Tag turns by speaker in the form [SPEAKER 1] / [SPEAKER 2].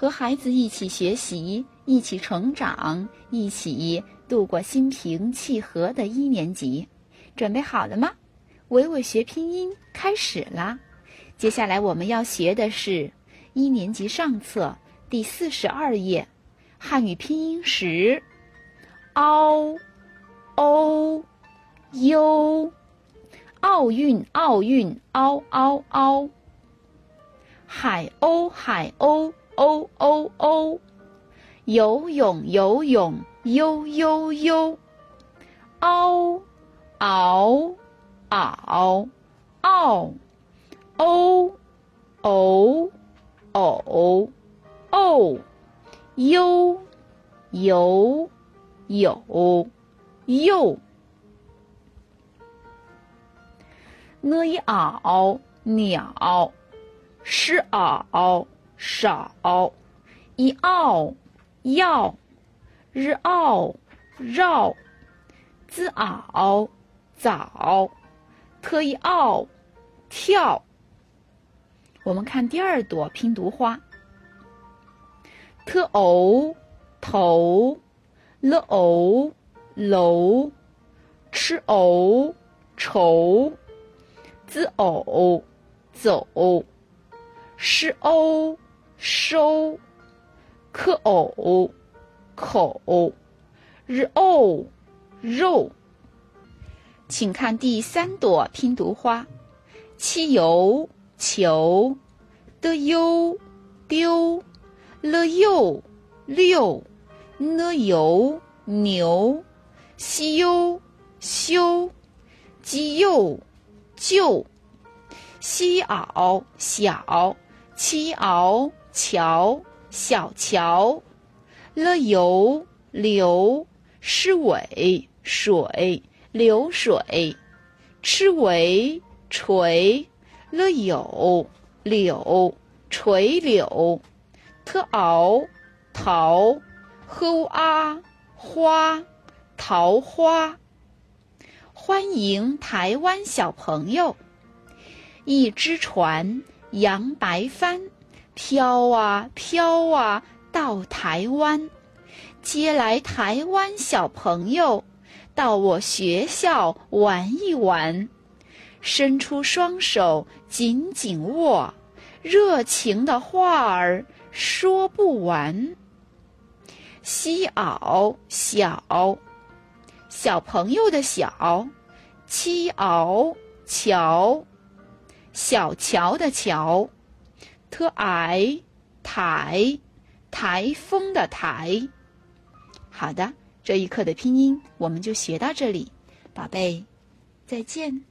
[SPEAKER 1] 和孩子一起学习，一起成长，一起度过心平气和的一年级。准备好了吗？伟伟学拼音开始啦！接下来我们要学的是一年级上册第四十二页汉语拼音时，ao o u，奥运奥运嗷嗷嗷，海鸥海鸥。哦哦哦，游泳游泳悠悠悠，嗷嗷嗷嗷，哦哦哦哦，悠游有又，我一嗷鸟，是嗷。少，y ao 要，r ao 绕，z ao 早，t i ao 跳。我们看第二朵拼读花，t ou 头，l ou 楼，ch ou 愁，z ou 走，sh ou 收，可偶，口，日偶，肉。请看第三朵拼读花，汽油，球，的优，丢，了又，六，呢油，牛，西优，修，鸡又，就，西袄，小，七袄。桥，小桥，了游流，是尾水流水，吃围垂，了有柳垂柳，特熬桃，呵啊花桃花。欢迎台湾小朋友，一只船扬白帆。飘啊飘啊，到台湾，接来台湾小朋友到我学校玩一玩，伸出双手紧紧握，热情的话儿说不完。西袄小，小朋友的小，七袄桥，小桥的桥。特矮台台风的台，好的，这一课的拼音我们就学到这里，宝贝，再见。